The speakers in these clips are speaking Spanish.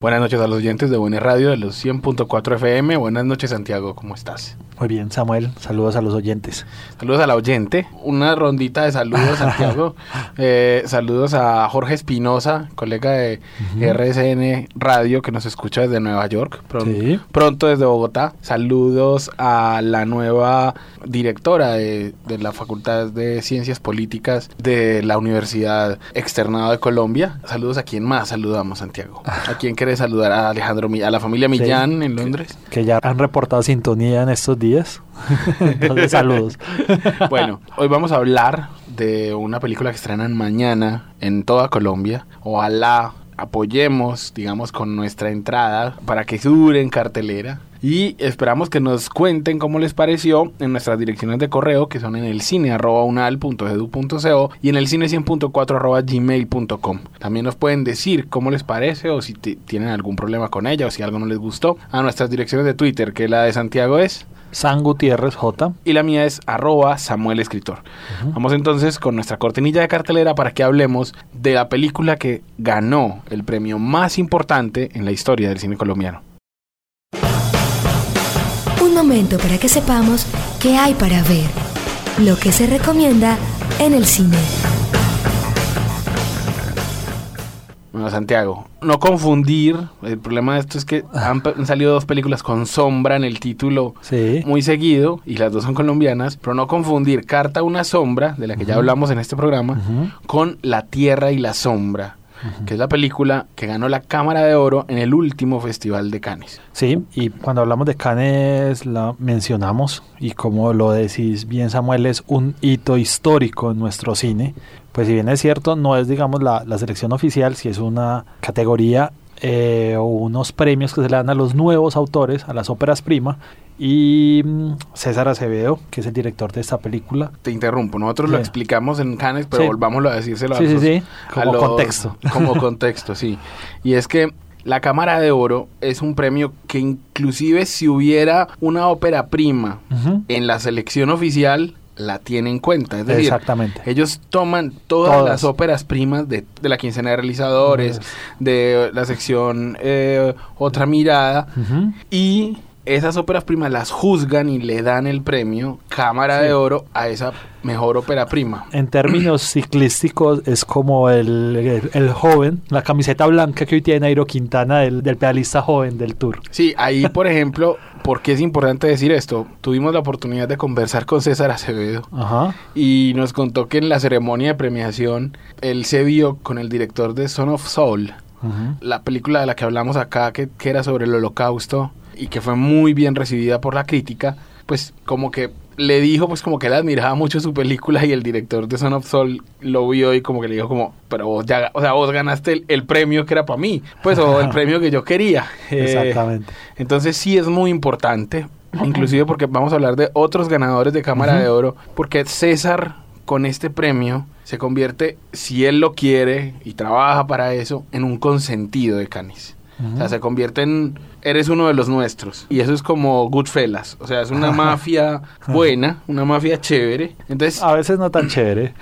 Buenas noches a los oyentes de Buena Radio de los 100.4 FM. Buenas noches, Santiago, ¿cómo estás? Muy bien, Samuel. Saludos a los oyentes. Saludos a la oyente. Una rondita de saludos, Santiago. Eh, saludos a Jorge Espinosa, colega de RSN Radio, que nos escucha desde Nueva York. Pronto, pronto desde Bogotá. Saludos a la nueva directora de, de, la Facultad de Ciencias Políticas de la Universidad Externado de Colombia. Saludos a quien más saludamos, Santiago. ¿A quién saludar? A Alejandro, a la familia Millán en Londres. Que, que ya han reportado sintonía en estos días Entonces, saludos. bueno, hoy vamos a hablar de una película que estrenan mañana en toda Colombia. Ojalá apoyemos, digamos, con nuestra entrada para que dure en cartelera. Y esperamos que nos cuenten cómo les pareció en nuestras direcciones de correo, que son en el cine arroba unal.edu.co y en el cine 100.4 arroba gmail.com. También nos pueden decir cómo les parece o si tienen algún problema con ella o si algo no les gustó a nuestras direcciones de Twitter, que la de Santiago es San Gutiérrez J. Y la mía es arroba Samuel Escritor. Vamos entonces con nuestra cortinilla de cartelera para que hablemos de la película que ganó el premio más importante en la historia del cine colombiano. Un momento para que sepamos qué hay para ver, lo que se recomienda en el cine. Bueno, Santiago, no confundir, el problema de esto es que han, salido dos películas con sombra en el título muy seguido, y las dos son colombianas, pero no confundir Carta a una sombra, de la que ya hablamos en este programa, con La Tierra y la Sombra, que es la película que ganó la Cámara de Oro en el último Festival de Cannes. Sí, y cuando hablamos de Cannes la mencionamos, y como lo decís bien Samuel, es un hito histórico en nuestro cine. Pues si bien es cierto, no es digamos la, la selección oficial, si es una categoría eh, o unos premios que se le dan a los nuevos autores, a las óperas prima, y mm, César Acevedo, que es el director de esta película. Te interrumpo, nosotros lo explicamos en Cannes, pero volvámoslo a decírselo sí, sí, sí. como contexto. Como contexto, sí. Y es que la Cámara de Oro es un premio que inclusive si hubiera una ópera prima en la selección oficial, la tiene en cuenta. Es decir, Exactamente. ellos toman todas, las óperas primas de, de, la quincena de realizadores, de la sección eh, Otra Mirada, y esas óperas primas las juzgan y le dan el premio Cámara de Oro a esa mejor ópera prima. En términos ciclísticos es como el, el, joven, la camiseta blanca que hoy tiene Nairo Quintana del, del pedalista joven del Tour. Sí, ahí por ejemplo, ¿por qué es importante decir esto? Tuvimos la oportunidad de conversar con César Acevedo Ajá. y nos contó que en la ceremonia de premiación él se vio con el director de Son of Soul. La película de la que hablamos acá, que, que era sobre el holocausto, y que fue muy bien recibida por la crítica, pues como que le dijo pues como que él admiraba mucho su película y el director de Son of Soul lo vio y como que le dijo como, pero vos ya, o sea, vos ganaste el, premio que era para mí, pues o el premio que yo quería. Exactamente. Eh, entonces sí es muy importante, inclusive porque vamos a hablar de otros ganadores de Cámara de Oro, porque César con este premio se convierte, si él lo quiere y trabaja para eso, en un consentido de Canis. O sea, se convierte en eres uno de los nuestros. Y eso es como Goodfellas. O sea, es una mafia buena, una mafia chévere. Entonces, a veces no tan chévere.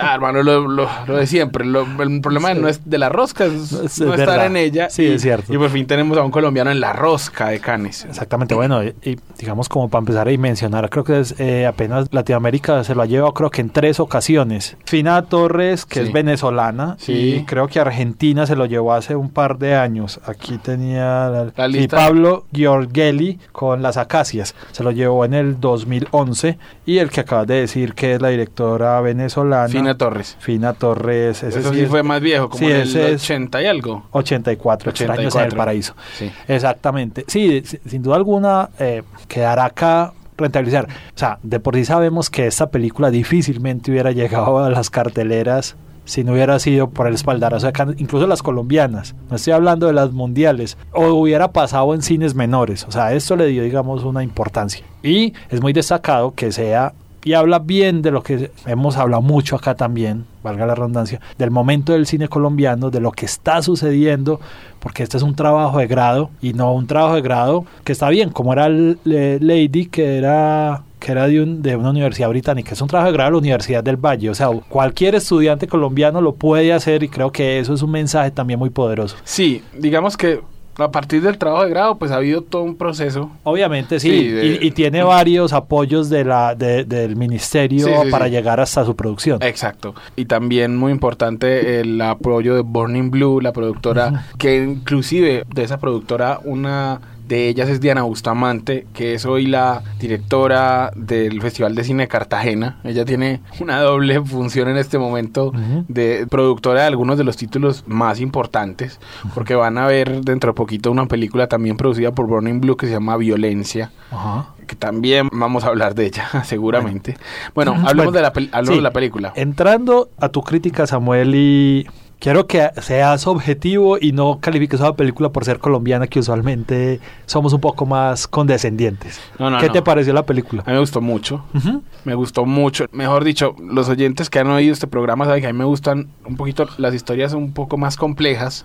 Ah, hermano, lo, lo, de siempre. el problema no es de la rosca, es, no estar en ella. Sí, es cierto. Y por fin tenemos a un colombiano en la rosca de Canes. Exactamente. Bueno, y, digamos como para empezar a mencionar, creo que es eh, apenas Latinoamérica se lo ha llevado creo que en tres ocasiones. Fina Torres, que es venezolana, sí. y creo que Argentina se lo llevó hace un par de años. Aquí tenía la, y Pablo Giorgelli con Las Acacias. Se lo llevó en el 2011. Y el que acabas de decir que es la directora venezolana. Fina Torres. Fina Torres. Ese Eso sí, fue más viejo, como en el 80 y algo. 84, 84. en el paraíso. Sí. Exactamente. Sí, sin duda alguna, eh, quedará acá rentabilizar. O sea, de por sí sabemos que esta película difícilmente hubiera llegado a las carteleras si no hubiera sido por el espaldarazo Cannes, incluso las colombianas, no estoy hablando de las mundiales, o hubiera pasado en cines menores, o sea, esto le dio, digamos, una importancia. Y es muy destacado que sea y habla bien de lo que hemos hablado mucho acá también, valga la redundancia, del momento del cine colombiano, de lo que está sucediendo, porque este es un trabajo de grado y no un trabajo de grado que está bien, como era eh, Lady, que era que era de, un, de una universidad británica, es un trabajo de grado de la Universidad del Valle, o sea, cualquier estudiante colombiano lo puede hacer y creo que eso es un mensaje también muy poderoso. Sí, digamos que a partir del trabajo de grado, pues ha habido todo un proceso. Obviamente, sí, y, tiene varios apoyos de la, del ministerio para llegar hasta su producción. Exacto. Y también muy importante el apoyo de Burning Blue, la productora, que inclusive de esa productora una de ellas es Diana Bustamante, que es hoy la directora del Festival de Cine de Cartagena. Ella tiene una doble función en este momento de productora de algunos de los títulos más importantes, porque van a ver dentro de poquito una película también producida por Burning Blue que se llama Violencia. que también vamos a hablar de ella, seguramente. Bueno, hablemos, de, la de la película. Entrando a tu crítica, Samuel, y Quiero que seas objetivo y no califiques a la película por ser colombiana, que usualmente somos un poco más condescendientes. ¿Qué te pareció la película? A mí me gustó mucho. Me gustó mucho. Mejor dicho, los oyentes que han oído este programa saben que a mí me gustan un poquito las historias un poco más complejas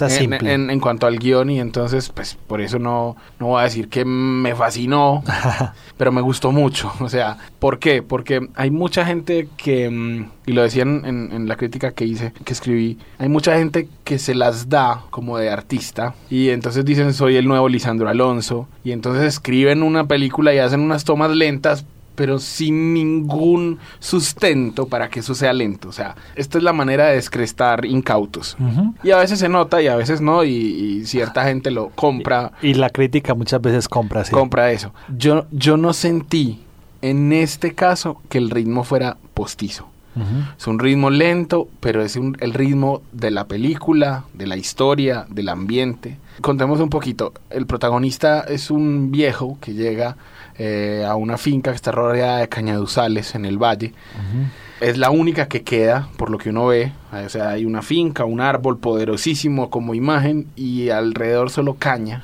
en, en, cuanto al guion y entonces, pues por eso no, no voy a decir que me fascinó, pero me gustó mucho. O sea, ¿por qué? Porque hay mucha gente que, mm, y lo decían en, en la crítica que hice, que escribí, hay mucha gente que se las da como de artista y entonces dicen soy el nuevo Lisandro Alonso y entonces escriben una película y hacen unas tomas lentas pero sin ningún sustento para que eso sea lento. O sea, esta es la manera de descrestar incautos. Y a veces se nota y a veces no, y, cierta gente lo compra. Y, la crítica muchas veces compra, sí. Compra eso. Yo, yo no sentí en este caso que el ritmo fuera postizo. Es un ritmo lento, pero es el ritmo de la película, de la historia, del ambiente. Contemos un poquito. El protagonista es un viejo que llega eh, a una finca que está rodeada de cañaduzales en el valle. Es la única que queda, por lo que uno ve. O sea, hay una finca, un árbol poderosísimo como imagen y alrededor solo caña.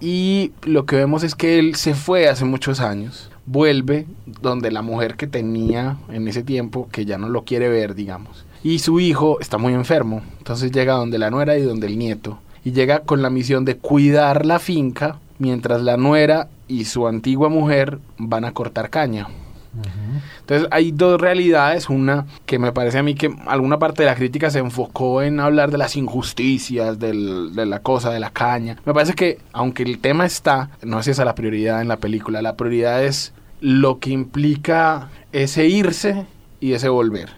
Y lo que vemos es que él se fue hace muchos años vuelve donde la mujer que tenía en ese tiempo, que ya no lo quiere ver, digamos. Y su hijo está muy enfermo, entonces llega donde la nuera y donde el nieto. Y llega con la misión de cuidar la finca mientras la nuera y su antigua mujer van a cortar caña. Entonces hay dos realidades, una que me parece a mí que alguna parte de la crítica se enfocó en hablar de las injusticias, de la cosa, de la caña. Me parece que aunque el tema está, no es esa la prioridad en la película, la prioridad es lo que implica ese irse y ese volver.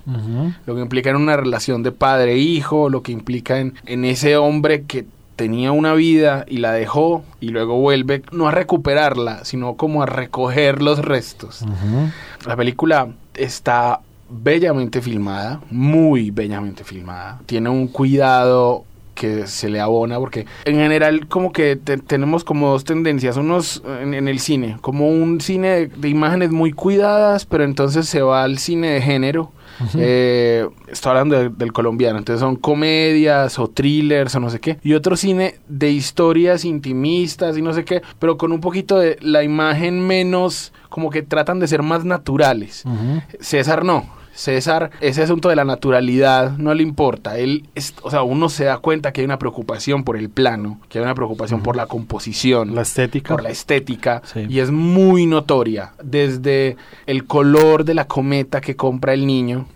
Lo que implica en una relación de padre-hijo, lo que implica en, en ese hombre que tenía una vida y la dejó y luego vuelve no a recuperarla, sino como a recoger los restos. La película está bellamente filmada, muy bellamente filmada. Tiene un cuidado que se le abona porque en general como que tenemos como dos tendencias unos en, el cine como un cine de imágenes muy cuidadas pero entonces se va al cine de género eh, estoy hablando del colombiano, entonces son comedias o thrillers o no sé qué. Y otro cine de historias intimistas y no sé qué, pero con un poquito de la imagen menos, como que tratan de ser más naturales. César no. César, ese asunto de la naturalidad no le importa. Él, es, o sea, uno se da cuenta que hay una preocupación por el plano, que hay una preocupación por la composición, la estética, por la estética, y es muy notoria. Desde el color de la cometa que compra el niño,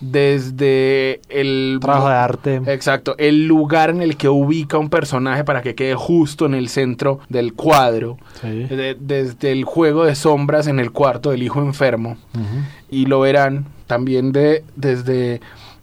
desde el trabajo de arte, exacto, el lugar en el que ubica un personaje para que quede justo en el centro del cuadro, desde el juego de sombras en el cuarto del hijo enfermo, y lo verán también de desde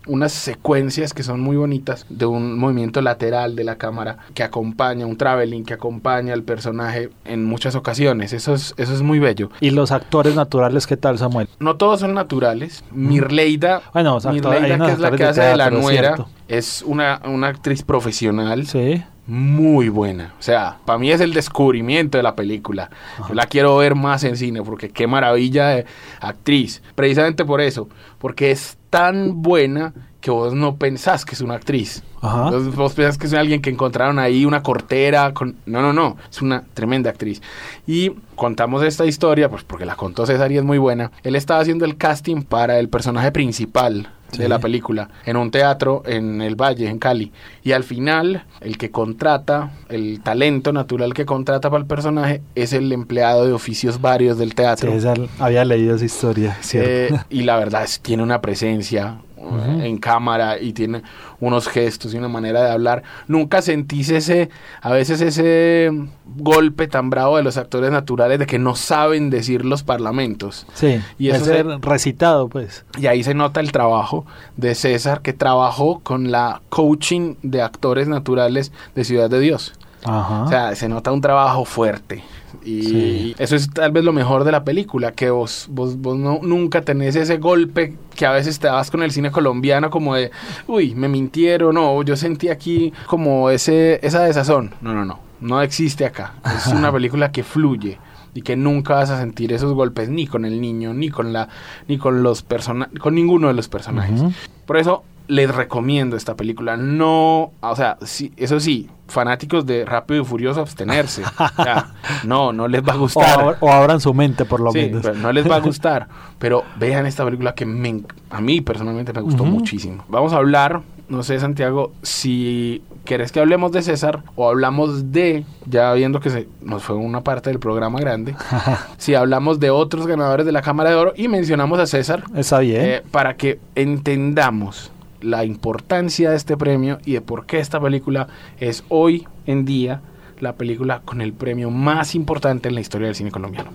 unas secuencias que son muy bonitas de un movimiento lateral de la cámara que acompaña, un traveling que acompaña al personaje en muchas ocasiones. Eso es, eso es muy bello. ¿Y los actores naturales qué tal, Samuel? No todos son naturales. Mirleida, bueno, Mirleida que es la que hace de la nuera, es una, una actriz profesional. Sí muy buena. O sea, para mí es el descubrimiento de la película. Yo la quiero ver más en cine porque qué maravilla de actriz. Precisamente por eso, porque es tan buena que vos no pensás que es una actriz. Ajá. Vos pensás que es alguien que encontraron ahí una cortera. Con... No, no, no. Es una tremenda actriz. Y contamos esta historia, pues porque la contó César y es muy buena. Él estaba haciendo el casting para el personaje principal Sí. de la película en un teatro en el Valle, en Cali. Y al final, el que contrata, el talento natural que contrata para el personaje es el empleado de oficios varios del teatro. Había leído esa historia, ¿cierto? Eh, y la verdad es tiene una presencia uh, en cámara y tiene unos gestos y una manera de hablar. Nunca sentís ese, a veces ese golpe tan bravo de los actores naturales de que no saben decir los parlamentos. sí, y y eso ser se- recitado, pues. Y ahí se nota el trabajo de César que trabajó con la coaching de actores naturales de Ciudad de Dios. Ajá. O sea, se nota un trabajo fuerte. Y Sí. eso es tal vez lo mejor de la película, que vos, vos, vos no, nunca tenés ese golpe que a veces te das con el cine colombiano como de, uy, me mintieron, no, yo sentí aquí como ese, esa desazón. No, no, no, no existe acá. Es una película que fluye y que nunca vas a sentir esos golpes ni con el niño, ni con la, ni con los personajes, con ninguno de los personajes. Por eso les recomiendo esta película. No, o sea, sí, eso sí, fanáticos de Rápido y Furioso, abstenerse. O sea, no, no les va a o, gustar. abra- o abran su mente, por lo Sí, menos. pero no les va a gustar. Pero vean esta película que me a mí personalmente me gustó Ujú. muchísimo. Vamos a hablar, no sé, Santiago, si quieres que hablemos de César o hablamos de, ya viendo que se nos fue una parte del programa grande, si hablamos de otros ganadores de la Cámara de Oro y mencionamos a César Está bien. eh, para que entendamos la importancia de este premio y de por qué esta película es hoy en día la película con el premio más importante en la historia del cine colombiano.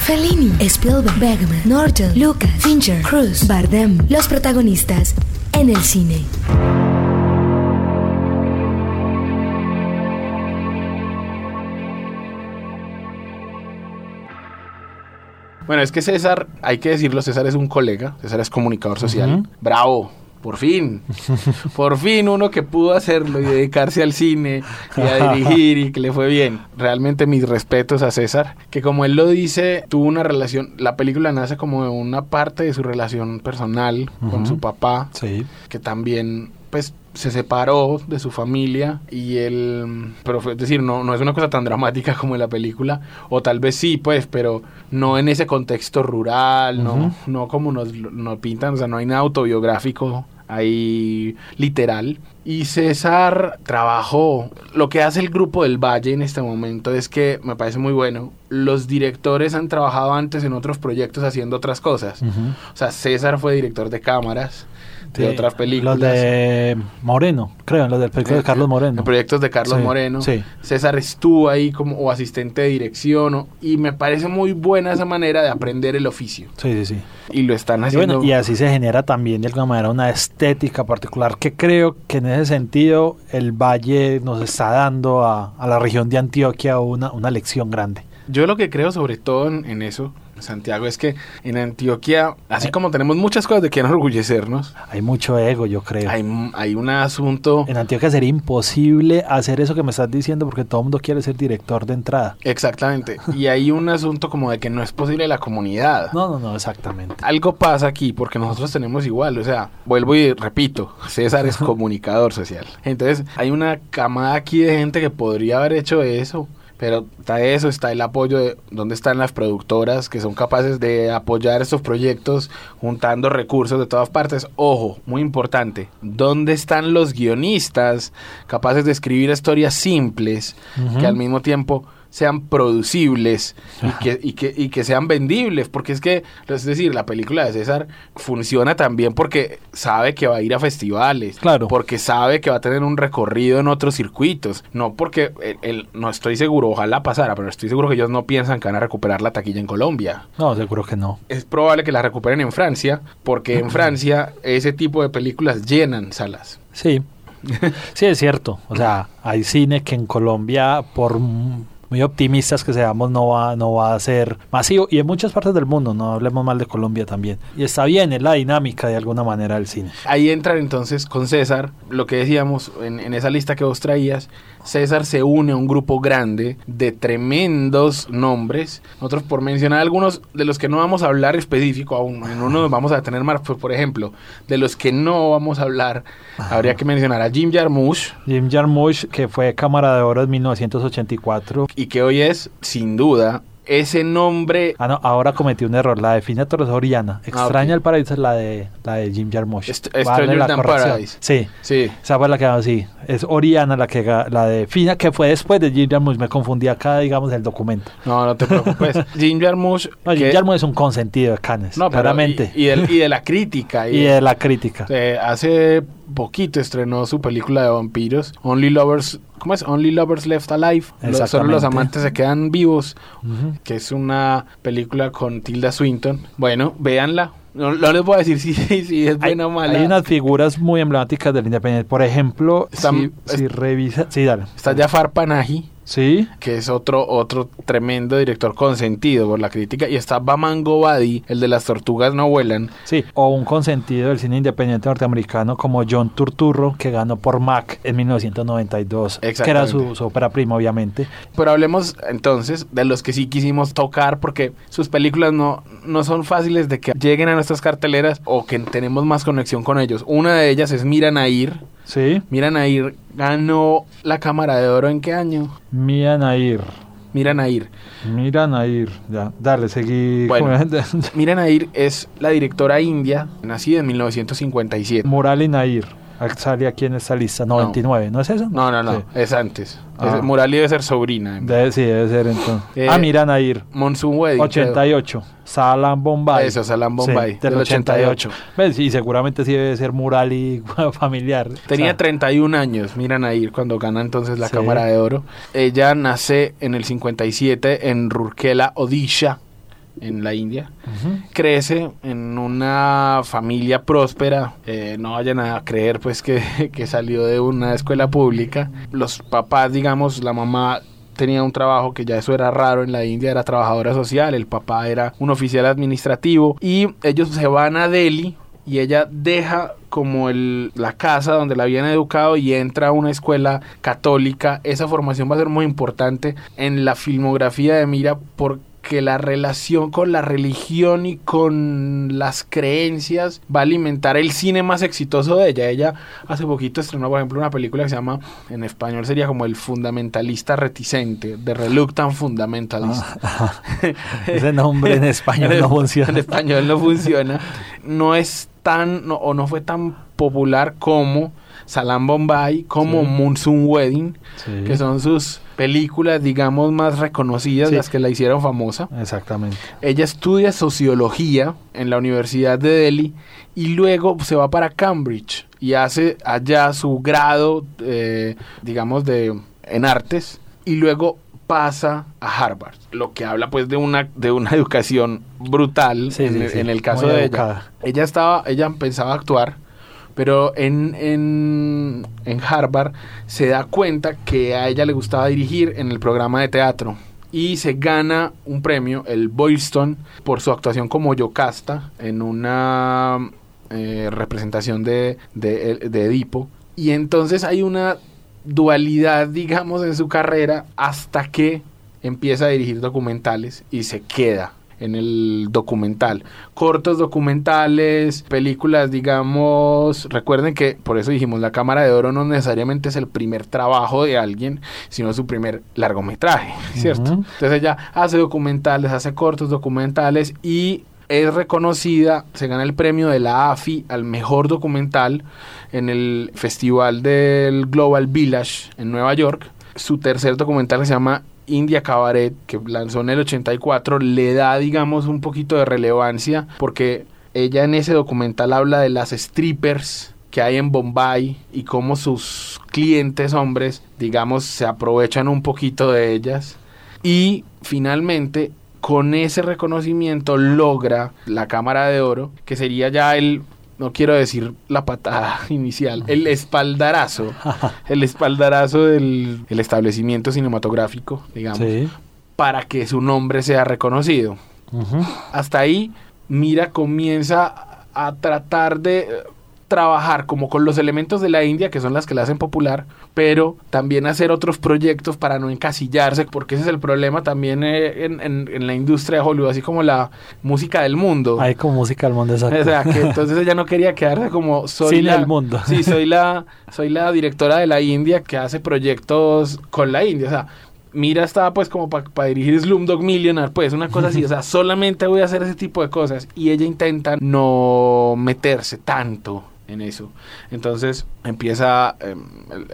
Fellini, Spielberg, Bergman, Norton, Lucas, Fincher, Cruz, Bardem, los protagonistas en el cine. Bueno, es que César, hay que decirlo, César es un colega, César es comunicador social. Bravo, por fin. por fin uno que pudo hacerlo y dedicarse al cine y a dirigir y que le fue bien. Realmente mis respetos a César, que como él lo dice, tuvo una relación, la película nace como de una parte de su relación personal con su papá, sí. que también pues se separó de su familia y él pero fue- es decir no no es una cosa tan dramática como en la película o tal vez sí pues pero no en ese contexto rural no no como nos nos pintan o sea no hay nada autobiográfico ahí literal. Y César trabajó. Lo que hace el grupo del Valle en este momento es que me parece muy bueno los directores han trabajado antes en otros proyectos haciendo otras cosas. O sea César fue director de cámaras de otras películas. Los de Moreno, creo, los del película de Carlos Moreno. En proyectos de Carlos Sí, Moreno. sí. César estuvo ahí como o asistente de dirección o- y me parece muy buena esa manera de aprender el oficio. Sí, sí, sí. Y lo están Y, haciendo. bueno, y así se genera también de alguna manera una estética particular que creo que en ese sentido el Valle nos está dando a, a la región de Antioquia una, una lección grande. Yo lo que creo sobre todo en, en eso, Santiago, es que en Antioquia, así como tenemos muchas cosas de que enorgullecernos, Hay mucho ego, yo creo. hay, hay un asunto... En Antioquia sería imposible hacer eso que me estás diciendo porque todo el mundo quiere ser director de entrada. Exactamente. Y hay un asunto como de que no es posible la comunidad. No, no, no, exactamente. Algo pasa aquí porque nosotros tenemos igual, o sea, vuelvo y repito, César es comunicador social. Entonces, hay una camada aquí de gente que podría haber hecho eso, pero está eso, está el apoyo de dónde están las productoras que son capaces de apoyar estos proyectos juntando recursos de todas partes. Ojo, muy importante, ¿dónde están los guionistas capaces de escribir historias simples que al mismo tiempo sean producibles y que, y, que, y que sean vendibles, porque es que, es decir, la película de César funciona también porque sabe que va a ir a festivales, Claro. porque sabe que va a tener un recorrido en otros circuitos, no porque, él- él- no estoy seguro, ojalá pasara, pero estoy seguro que ellos no piensan que van a recuperar la taquilla en Colombia. No, seguro que no. Es probable que la recuperen en Francia, porque en Francia ese tipo de películas llenan salas. Sí. Sí, es cierto. O sea, hay cine que en Colombia, por muy optimistas que seamos no va, no va a ser masivo y en muchas partes del mundo, no hablemos mal de Colombia también. Y está bien, es la dinámica de alguna manera del cine. Ahí entra entonces con César, lo que decíamos en, en esa lista que vos traías, César se une a un grupo grande de tremendos nombres. Nosotros por mencionar algunos de los que no vamos a hablar específico, aún en uno vamos a tener más, pues, por ejemplo, de los que no vamos a hablar, habría que mencionar a Jim Jarmusch. Jim Jarmusch, que fue Cámara de Oro en 1984. Y que hoy es, sin duda, ese nombre. Ah, no, ahora cometí un error. La de Fina Torres Oriana. Extraña ok. el paraíso es la de, la de Jim Jarmusch. Est- Vale la. Paradise. Sí. Sí. Esa fue la que sí. Es Oriana la que la de Fina, que fue después de Jim Jarmusch. Me confundí acá, digamos, el documento. No, no te preocupes. Jim Jarmusch. No, Jim Jarmusch es un consentido de Cannes, no, pero claramente. Y, y del- y de la crítica. Y, de la crítica. Eh, hace poquito estrenó su película de vampiros, Only Lovers, ¿cómo es? Only Lovers Left Alive. Lo- Solo los amantes se quedan vivos, que es una película con Tilda Swinton. Bueno, véanla. No, no les voy a decir si, si es Hay, buena o mala. hay unas figuras muy emblemáticas del Independiente. Por ejemplo, Está- si, es- si revisa... Sí, dale. Está Jafar Panahi, Sí. que es otro otro tremendo director consentido por la crítica, y está Baman Gobadi, el de las tortugas no vuelan. Sí, o un consentido del cine independiente norteamericano como John Turturro, que ganó por Mac en 1992, que era su, su ópera prima, obviamente. Pero hablemos entonces de los que sí quisimos tocar porque sus películas no, no son fáciles de que lleguen a nuestras carteleras o que tenemos más conexión con ellos. Una de ellas es Mira Nair. Sí, Mira Nair ganó la Cámara de Oro en qué año? Mira Nair. Mira Nair. Mira Nair. Ya, dale, seguí. Bueno. Mira Nair es la directora india, nacida en 1957. Murali Nair. Sale aquí en esta lista, 99, ¿no, es eso? No, no, no, Sí. es antes. Ah. Es- Murali debe ser sobrina. Debe, sí, debe ser entonces. Eh, ah, Mira Nair. Monsoon Wedding. creo. 88. Salam Bombay. Eso, Salam Bombay, Sí, del del 88. ¿Ves? Y seguramente sí debe ser Murali familiar. Tenía O sea, 31 años, miran ahí cuando gana entonces la Sí. Cámara de Oro. Ella nace en el 57 en Rurkela, Odisha, en la India. ujú. Crece en una familia próspera. eh, no vayan a creer pues que, que salió de una escuela pública. Los papás, digamos, la mamá tenía un trabajo que ya eso era raro en la India, era trabajadora social, el papá era un oficial administrativo y ellos se van a Delhi y ella deja como el, la casa donde la habían educado y entra a una escuela católica. Esa formación va a ser muy importante en la filmografía de Mira porque la relación con la religión y con las creencias va a alimentar el cine más exitoso de ella. Ella hace poquito estrenó, por ejemplo, una película que se llama, en español sería como El fundamentalista reticente, The Reluctant Fundamentalist. Ah, Ese nombre en español no funciona. En español no funciona. No es tan, no- o no fue tan popular como Salam Bombay, como Sí. Monsoon Wedding, Sí. que son sus películas, digamos, más reconocidas, Sí. las que la hicieron famosa. Exactamente. Ella estudia sociología en la Universidad de Delhi y luego se va para Cambridge y hace allá su grado, eh, digamos, de en artes y luego pasa a Harvard, lo que habla pues de una de una educación brutal en, el, sí, en el caso muy de educada. ella. Ella estaba, ella pensaba actuar, pero en, en, en Harvard se da cuenta que a ella le gustaba dirigir en el programa de teatro y se gana un premio, el Boylston, por su actuación como Yocasta en una eh, representación de, de, de Edipo. Y entonces hay una dualidad, digamos, en su carrera hasta que empieza a dirigir documentales y se queda en el documental. Cortos documentales, películas, digamos, recuerden que, por eso dijimos, la Cámara de Oro no necesariamente es el primer trabajo de alguien, sino su primer largometraje, ¿cierto? Entonces ella hace documentales, hace cortos documentales y es reconocida, se gana el premio de la AFI al mejor documental en el festival del Global Village en Nueva York. Su tercer documental que se llama India Cabaret, que lanzó en el 84, le da, digamos, un poquito de relevancia porque ella en ese documental habla de las strippers que hay en Bombay y cómo sus clientes hombres, digamos, se aprovechan un poquito de ellas. Y finalmente, con ese reconocimiento logra la Cámara de Oro, que sería ya el no quiero decir la patada inicial, el espaldarazo, el espaldarazo del el establecimiento cinematográfico, digamos, Sí. para que su nombre sea reconocido. Hasta ahí, Mira comienza a tratar de trabajar como con los elementos de la India, que son las que la hacen popular, pero también hacer otros proyectos para no encasillarse, porque ese es el problema también eh, en, en- en la industria de Hollywood, así como la música del mundo. Ahí como música del mundo exacto. O sea, que entonces ella no quería quedarse como soy Cine la, del mundo. Sí, soy la soy la directora de la India que hace proyectos con la India, o sea, Mira estaba pues como para dirigir Slumdog Millionaire, pues una cosa así, o sea, solamente voy a hacer ese tipo de cosas y ella intenta no meterse tanto en eso. Entonces empieza em,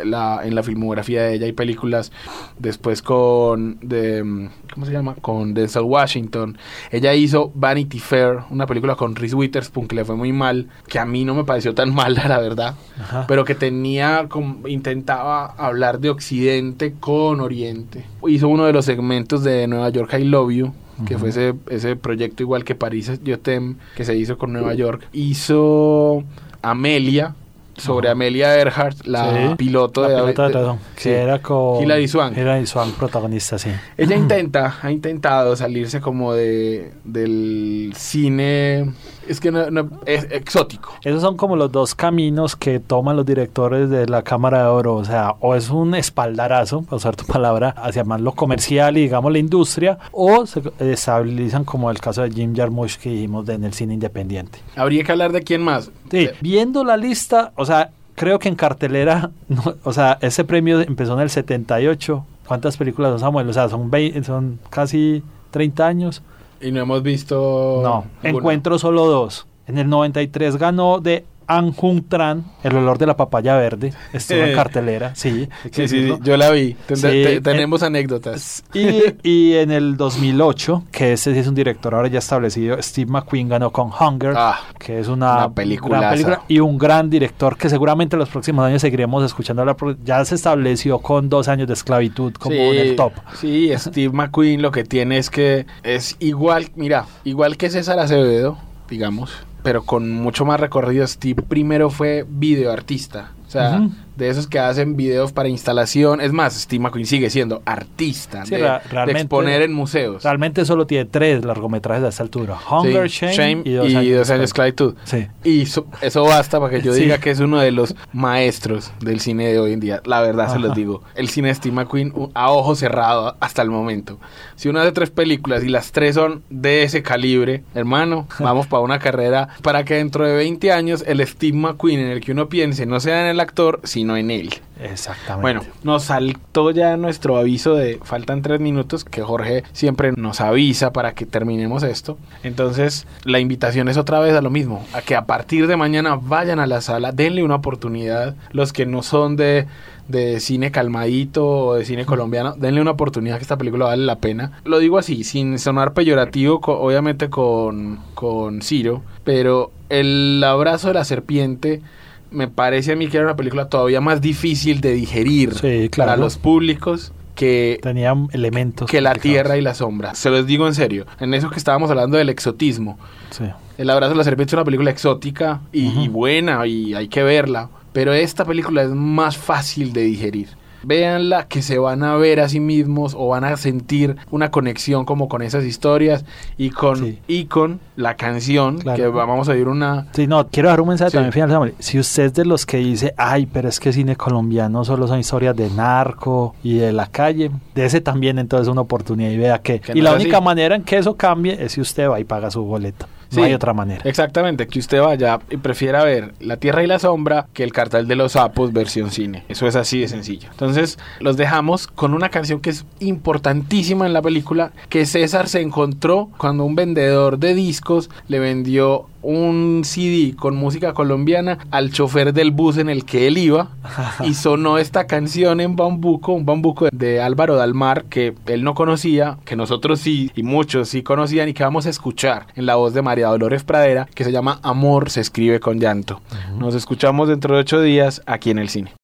la, en la filmografía de ella hay películas después con de, em, ¿cómo se llama? con Denzel Washington. Ella hizo Vanity Fair, una película con Reese Witherspoon que le fue muy mal, que a mí no me pareció tan mala, la verdad, Ajá. pero que tenía como intentaba hablar de Occidente con Oriente. Hizo uno de los segmentos de Nueva York I Love You que fue ese, ese proyecto igual que París Jotem que se hizo con Nueva York. Hizo Amelia, sobre Ajá. Amelia Earhart, la Sí, piloto la de, de de- Tazón, sí. que era con Hilary Swank. Hilary Swank, protagonista, sí. Ella intenta, ha intentado salirse como de del cine, es que no, no- es exótico. Esos son como los dos caminos que toman los directores de la Cámara de Oro. O sea, o es un espaldarazo, para usar tu palabra, hacia más lo comercial y digamos la industria, o se estabilizan como el caso de Jim Jarmusch que dijimos de, en el cine independiente. Habría que hablar de quién más. Sí, viendo la lista, o sea, creo que en cartelera, no, o sea, ese premio empezó en el 78. ¿Cuántas películas son, Samuel? O sea, son, 20 son casi 30 años. Y no hemos visto. No, ninguna. encuentro solo dos. En el 93 ganó de An Jung Tran, El olor de la papaya verde. Estuvo en Eh. cartelera, sí. Sí, sí, yo la vi. Ten- Sí, te- eh, tenemos anécdotas. Y, y en el 2008, que este sí es un director ahora ya establecido, Steve McQueen ganó con Hunger, Ah, que es una, película y un gran director que seguramente en los próximos años seguiremos escuchando. porque Ya se estableció con dos años de esclavitud como sí, en el top. Sí, Steve McQueen lo que tiene es que es igual, mira, igual que César Acevedo, digamos, pero con mucho más recorrido. Steve primero fue videoartista. O sea, Ujú. de esos que hacen videos para instalación. Es más, Steve McQueen sigue siendo artista Sí, de, de exponer en museos. Realmente solo tiene tres largometrajes a esta altura. Hunger, Sí, Shame, y Dos y años, Dos de años. Sí. Y so- eso basta para que yo diga que es uno de los maestros del cine de hoy en día. La verdad se Ajá. los digo. El cine de Steve McQueen a ojo cerrado hasta el momento. Si uno hace tres películas y las tres son de ese calibre, hermano, vamos para una carrera para que dentro de 20 años el Steve McQueen en el que uno piense no sea en el actor, sino en él. Exactamente. Bueno, nos saltó ya nuestro aviso de faltan tres minutos, que Jorge siempre nos avisa para que terminemos esto. Entonces, la invitación es otra vez a lo mismo, a que a partir de mañana vayan a la sala, denle una oportunidad. Los que no son de, de cine calmadito o de cine colombiano, denle una oportunidad que esta película vale la pena. Lo digo así, sin sonar peyorativo, co- obviamente con, con Ciro, pero el abrazo de la serpiente me parece a mí que era una película todavía más difícil de digerir Sí, claro. para los públicos que, Tenía elementos. que La. Tierra y la Sombra. Se los digo en serio. En eso que estábamos hablando del exotismo. Sí. El abrazo de la serpiente es una película exótica y buena y hay que verla. Pero esta película es más fácil de digerir. Véanla que se van a ver a sí mismos o van a sentir una conexión como con esas historias y con, Sí. y con la canción Claro. que vamos a oír una... Sí, no, quiero dar un mensaje Sí. también final, Samuel. Si usted es de los que dice, ay, pero es que cine colombiano solo son historias de narco y de la calle, de ese también entonces una oportunidad y vea que... Que y no la única así. manera en que eso cambie es si usted va y paga su boleto. No hay otra manera. Exactamente, que usted vaya y prefiera ver La Tierra y la Sombra que el cartel de los sapos versión cine. Eso es así de sencillo. Entonces, los dejamos con una canción que es importantísima en la película, que César se encontró cuando un vendedor de discos le vendió un CD con música colombiana al chofer del bus en el que él iba y sonó esta canción en bambuco, un bambuco de Álvaro Dalmar que él no conocía, que nosotros sí y muchos sí conocían y que vamos a escuchar en la voz de María Dolores Pradera que se llama Amor se escribe con llanto. Nos escuchamos dentro de ocho días aquí en el cine.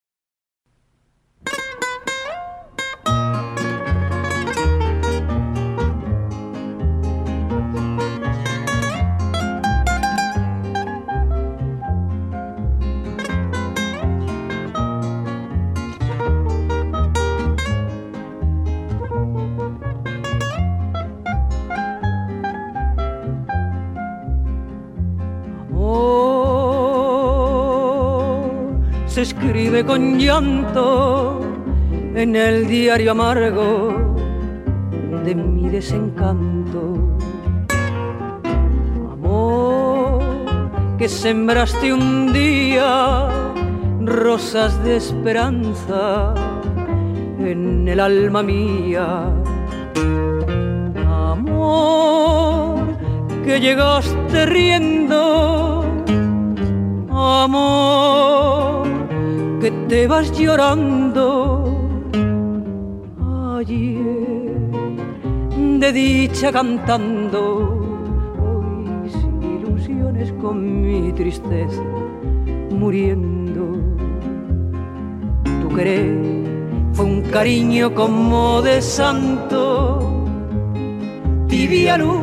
Escribe con llanto en el diario amargo de mi desencanto. Amor que sembraste un día rosas de esperanza en el alma mía. Amor que llegaste riendo. Amor que te vas llorando. Ayer de dicha cantando. Hoy sin ilusiones con mi tristeza muriendo. Tu querer fue un cariño como de santo, tibia luz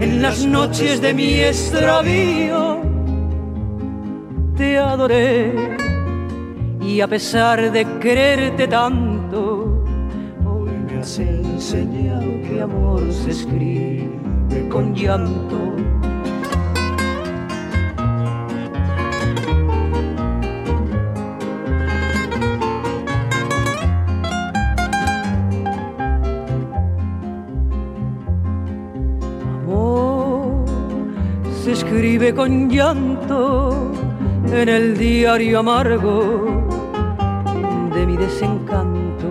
en las noches de mi extravío. Te adoré y a pesar de quererte tanto, hoy me has enseñado que amor se escribe con llanto. se escribe con llanto en el diario amargo de mi desencanto.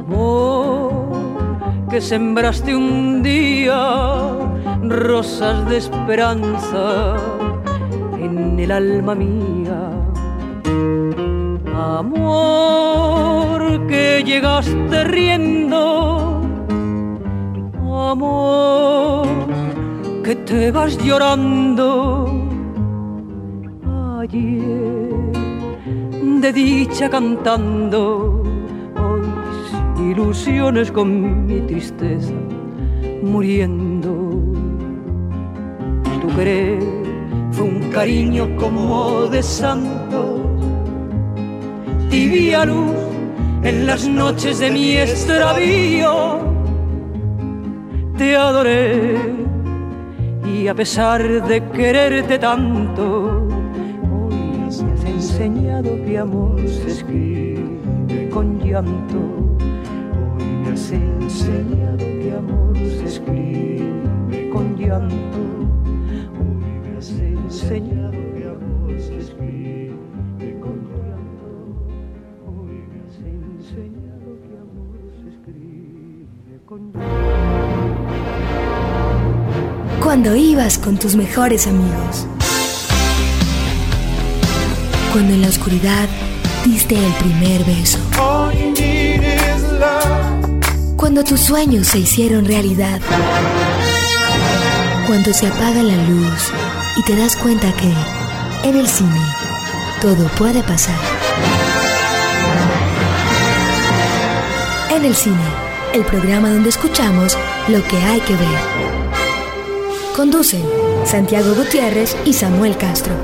Amor que sembraste un día rosas de esperanza en el alma mía. Amor que llegaste riendo. Amor que te vas llorando. Ayer de dicha cantando, hoy ilusiones con mi tristeza muriendo. Tu querer fue un cariño como de santo, tibia luz en las noches de mi extravío. Te adoré y a pesar de quererte tanto, enseñado que amor se escribe con llanto. Hoy me has enseñado que amor se escribe con llanto. Hoy me has enseñado que amor se escribe con llanto. Hoy me has enseñado que amor se escribe con llanto cuando ibas con tus mejores amigos. Cuando en la oscuridad diste el primer beso. Cuando tus sueños se hicieron realidad. Cuando se apaga la luz y te das cuenta que en el cine todo puede pasar. En el cine, el programa donde escuchamos lo que hay que ver. Conducen Santiago Gutiérrez y Samuel Castro.